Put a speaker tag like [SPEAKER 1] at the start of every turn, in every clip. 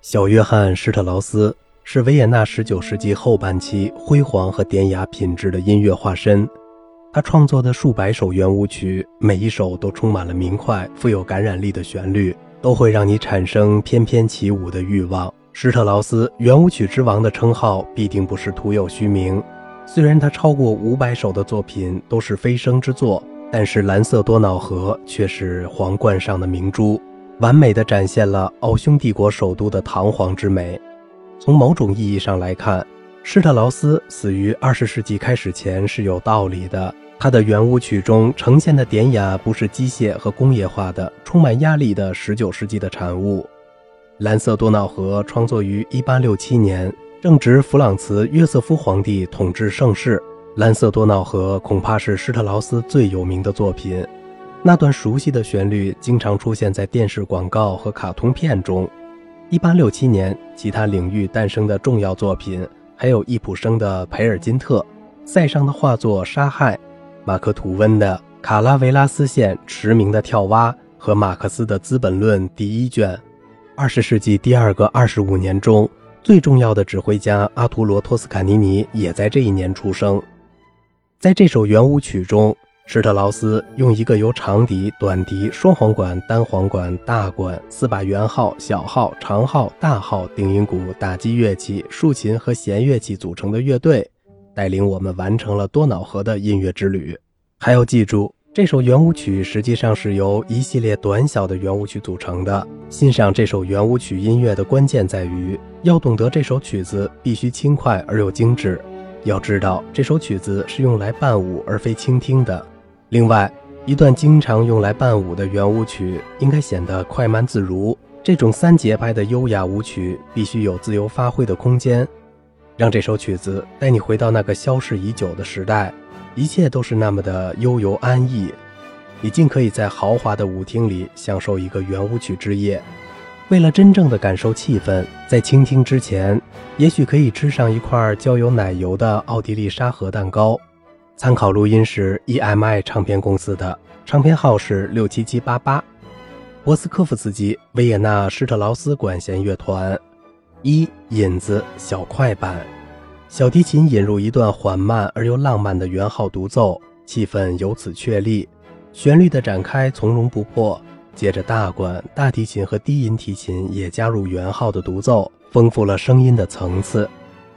[SPEAKER 1] 小约翰·施特劳斯是维也纳19世纪后半期辉煌和典雅品质的音乐化身。他创作的数百首圆舞曲，每一首都充满了明快、富有感染力的旋律，都会让你产生翩翩起舞的欲望。施特劳斯“圆舞曲之王”的称号必定不是徒有虚名。虽然他超过五百首的作品都是飞升之作，但是《蓝色多瑙河》却是皇冠上的明珠。完美的展现了奥匈帝国首都的堂皇之美。从某种意义上来看，施特劳斯死于二十世纪开始前是有道理的。他的圆舞曲中呈现的典雅，不是机械和工业化的、充满压力的十九世纪的产物。《蓝色多瑙河》创作于一八六七年，正值弗朗茨·约瑟夫皇帝统治盛世。《蓝色多瑙河》恐怕是施特劳斯最有名的作品。那段熟悉的旋律经常出现在电视广告和卡通片中。1867年，其他领域诞生的重要作品还有易卜生的《培尔金特》、塞尚的画作《杀害》、马克吐温的《卡拉维拉斯线驰名的跳蛙》和马克思的《资本论》第一卷。二十世纪第二个二十五年中，最重要的指挥家阿图罗·托斯卡尼尼也在这一年出生。在这首圆舞曲中。施特劳斯用一个由长笛、短笛、双簧管、单簧管、大管、四把圆号、小号、长号、大号、定音鼓、打击乐器、竖琴和弦乐器组成的乐队，带领我们完成了多瑙河的音乐之旅。还要记住，这首圆舞曲实际上是由一系列短小的圆舞曲组成的。欣赏这首圆舞曲音乐的关键在于，要懂得这首曲子必须轻快而又精致。要知道，这首曲子是用来伴舞而非倾听的。另外，一段经常用来伴舞的圆舞曲应该显得快慢自如。这种三节拍的优雅舞曲必须有自由发挥的空间，让这首曲子带你回到那个消逝已久的时代，一切都是那么的悠游安逸。你尽可以在豪华的舞厅里享受一个圆舞曲之夜。为了真正的感受气氛，在倾听之前，也许可以吃上一块浇有奶油的奥地利沙盒蛋糕。参考录音是 EMI 唱片公司的，唱片号是六七七八八。博斯科夫斯基维也纳施特劳斯管弦乐团。一引子小快板，小提琴引入一段缓慢而又浪漫的圆号独奏，气氛由此确立，旋律的展开从容不迫。接着大管、大提琴和低音提琴也加入圆号的独奏，丰富了声音的层次。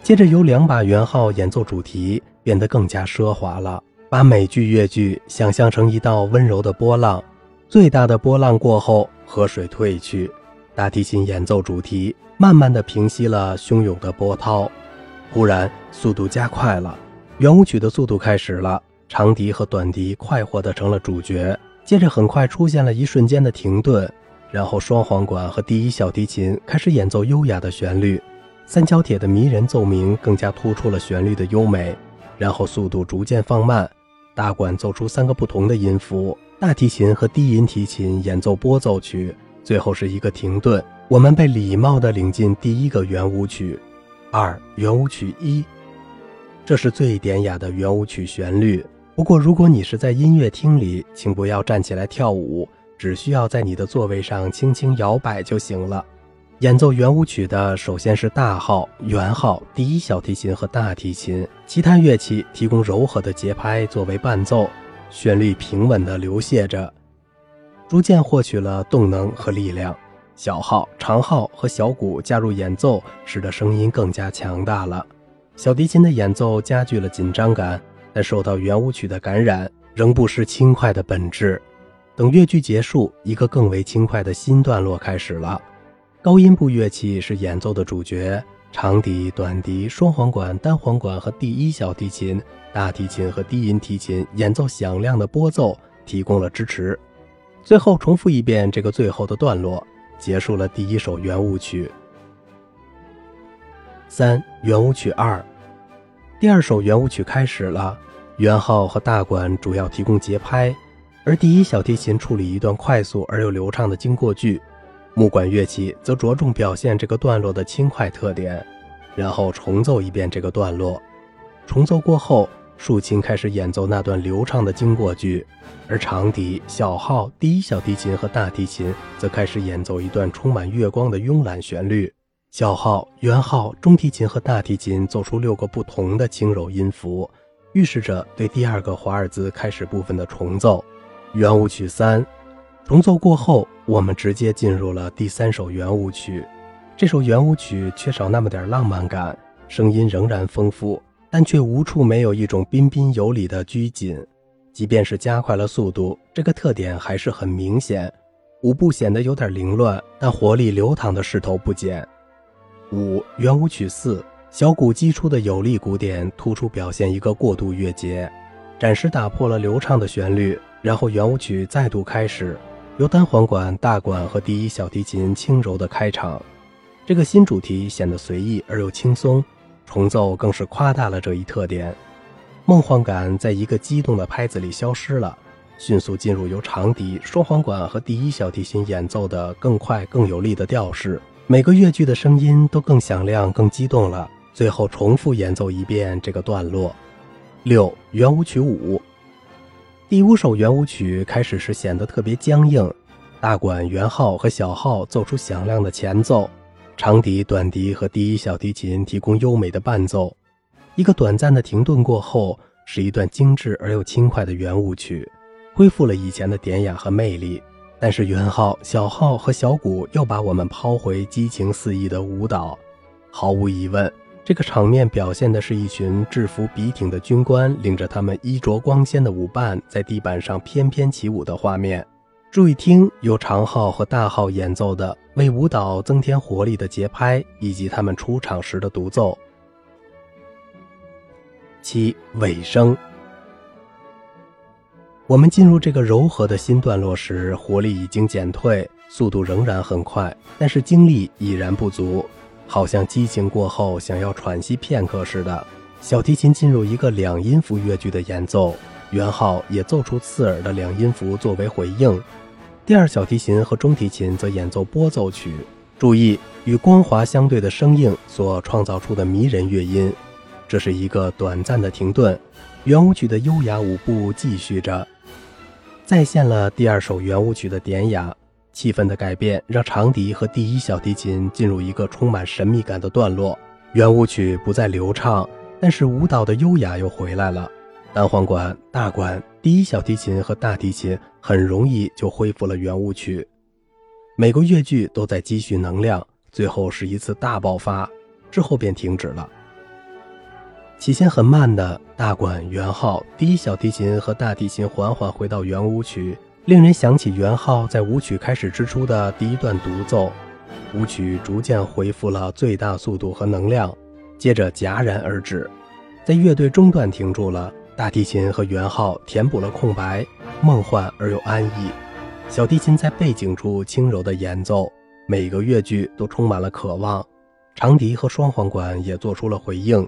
[SPEAKER 1] 接着由两把圆号演奏主题。变得更加奢华了。把每句乐句想象成一道温柔的波浪，最大的波浪过后，河水退去，大提琴演奏主题，慢慢的平息了汹涌的波涛。忽然，速度加快了，圆舞曲的速度开始了。长笛和短笛快活的成了主角。接着，很快出现了一瞬间的停顿，然后双簧管和第一小提琴开始演奏优雅的旋律，三角铁的迷人奏鸣更加突出了旋律的优美。然后速度逐渐放慢，大管奏出三个不同的音符，大提琴和低音提琴演奏拨奏曲，最后是一个停顿。我们被礼貌地领进第一个圆舞曲，二圆舞曲一，这是最典雅的圆舞曲旋律。不过，如果你是在音乐厅里，请不要站起来跳舞，只需要在你的座位上轻轻摇摆就行了。演奏圆舞曲的首先是大号、圆号、第一小提琴和大提琴，其他乐器提供柔和的节拍作为伴奏，旋律平稳地流泻着，逐渐获取了动能和力量。小号、长号和小鼓加入演奏，使得声音更加强大了。小提琴的演奏加剧了紧张感，但受到圆舞曲的感染，仍不失轻快的本质。等乐句结束，一个更为轻快的新段落开始了。高音部乐器是演奏的主角，长笛、短笛、双簧管、单簧管和第一小提琴、大提琴和低音提琴演奏响亮的拨奏，提供了支持。最后重复一遍这个最后的段落，结束了第一首圆舞曲。三圆舞曲二，第二首圆舞曲开始了，圆号和大管主要提供节拍，而第一小提琴处理一段快速而又流畅的经过句。木管乐器则着重表现这个段落的轻快特点，然后重奏一遍这个段落。重奏过后，竖琴开始演奏那段流畅的经过句，而长笛、小号、第一小提琴和大提琴则开始演奏一段充满月光的慵懒旋律。小号、圆号、中提琴和大提琴奏出六个不同的轻柔音符，预示着对第二个华尔兹开始部分的重奏。圆舞曲三，重奏过后，我们直接进入了第三首圆舞曲。这首圆舞曲缺少那么点浪漫感，声音仍然丰富，但却无处没有一种彬彬有礼的拘谨。即便是加快了速度，这个特点还是很明显。舞步显得有点凌乱，但活力流淌的势头不减。五圆舞曲四，小鼓击出的有力鼓点突出表现一个过渡乐节，暂时打破了流畅的旋律。然后圆舞曲再度开始，由单簧管、大管和第一小提琴轻柔的开场。这个新主题显得随意而又轻松，重奏更是夸大了这一特点。梦幻感在一个激动的拍子里消失了，迅速进入由长笛、双簧管和第一小提琴演奏的更快更有力的调式。每个乐句的声音都更响亮、更激动了。最后重复演奏一遍这个段落。六圆舞曲五。第五首圆舞曲开始时显得特别僵硬，大管、圆号和小号奏出响亮的前奏，长笛、短笛和第一小提琴提供优美的伴奏。一个短暂的停顿过后，是一段精致而又轻快的圆舞曲，恢复了以前的典雅和魅力。但是圆号、小号和小鼓又把我们抛回激情四溢的舞蹈。毫无疑问。这个场面表现的是一群制服笔挺的军官领着他们衣着光鲜的舞伴在地板上翩翩起舞的画面。注意听，由长号和大号演奏的为舞蹈增添活力的节拍，以及他们出场时的独奏。七尾声，我们进入这个柔和的新段落时，活力已经减退，速度仍然很快，但是精力已然不足。好像激情过后想要喘息片刻似的，小提琴进入一个两音符乐句的演奏，圆号也奏出刺耳的两音符作为回应。第二小提琴和中提琴则演奏拨奏曲，注意与光滑相对的声应所创造出的迷人乐音。这是一个短暂的停顿，圆舞曲的优雅舞步继续着，再现了第二首圆舞曲的典雅。气氛的改变让长笛和第一小提琴进入一个充满神秘感的段落，圆舞曲不再流畅，但是舞蹈的优雅又回来了。单簧管、大管、第一小提琴和大提琴很容易就恢复了圆舞曲，每个乐句都在积蓄能量，最后是一次大爆发，之后便停止了。起先很慢的大管、圆号、第一小提琴和大提琴缓缓回到圆舞曲。令人想起元昊在舞曲开始之初的第一段独奏，舞曲逐渐恢复了最大速度和能量，接着戛然而止，在乐队中段停住了。大提琴和元昊填补了空白，梦幻而又安逸。小提琴在背景处轻柔的演奏，每个乐句都充满了渴望。长笛和双簧管也做出了回应，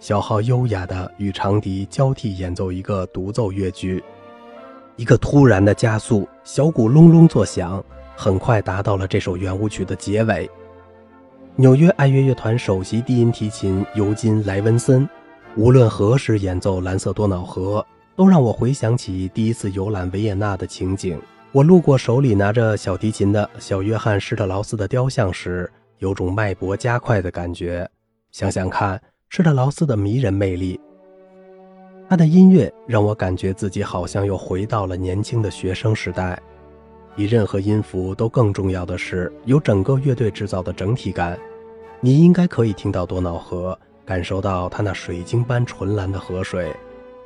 [SPEAKER 1] 小号优雅地与长笛交替演奏一个独奏乐句。一个突然的加速，小鼓隆隆作响，很快达到了这首圆舞曲的结尾。纽约爱乐乐团首席低音提琴尤金·莱文森，无论何时演奏《蓝色多瑙河》，都让我回想起第一次游览维也纳的情景。我路过手里拿着小提琴的小约翰·施特劳斯的雕像时，有种脉搏加快的感觉。想想看，施特劳斯的迷人魅力。他的音乐让我感觉自己好像又回到了年轻的学生时代。比任何音符都更重要的是有整个乐队制造的整体感。你应该可以听到多瑙河，感受到它那水晶般纯蓝的河水。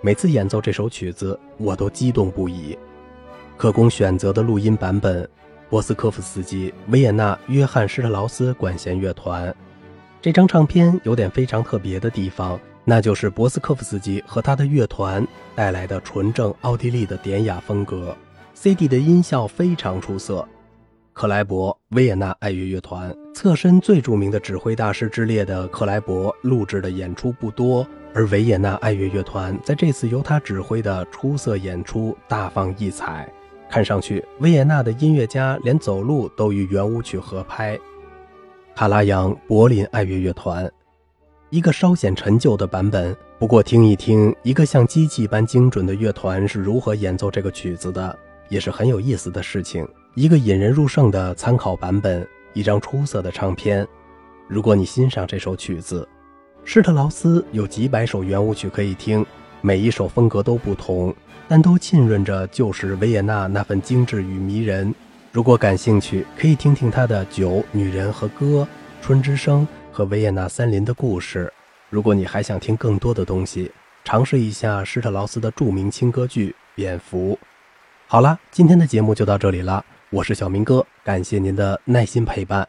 [SPEAKER 1] 每次演奏这首曲子，我都激动不已。可供选择的录音版本：波斯科夫斯基维也纳约翰施特劳斯管弦乐团。这张唱片有点非常特别的地方。那就是博斯科夫斯基和他的乐团带来的纯正奥地利的典雅风格。CD 的音效非常出色。克莱伯维也纳爱乐乐团侧身最著名的指挥大师之列的克莱伯录制的演出不多，而维也纳爱乐乐团在这次由他指挥的出色演出大放异彩。看上去，维也纳的音乐家连走路都与圆舞曲合拍。卡拉扬柏林爱乐乐团。一个稍显陈旧的版本，不过听一听一个像机器般精准的乐团是如何演奏这个曲子的，也是很有意思的事情。一个引人入胜的参考版本，一张出色的唱片。如果你欣赏这首曲子，施特劳斯有几百首圆舞曲可以听，每一首风格都不同，但都浸润着旧时维也纳那份精致与迷人。如果感兴趣，可以听听他的《酒、女人和歌》《春之声》和维也纳森林的故事。如果你还想听更多的东西，尝试一下施特劳斯的著名轻歌剧《蝙蝠》。好了，今天的节目就到这里了，我是小明哥，感谢您的耐心陪伴。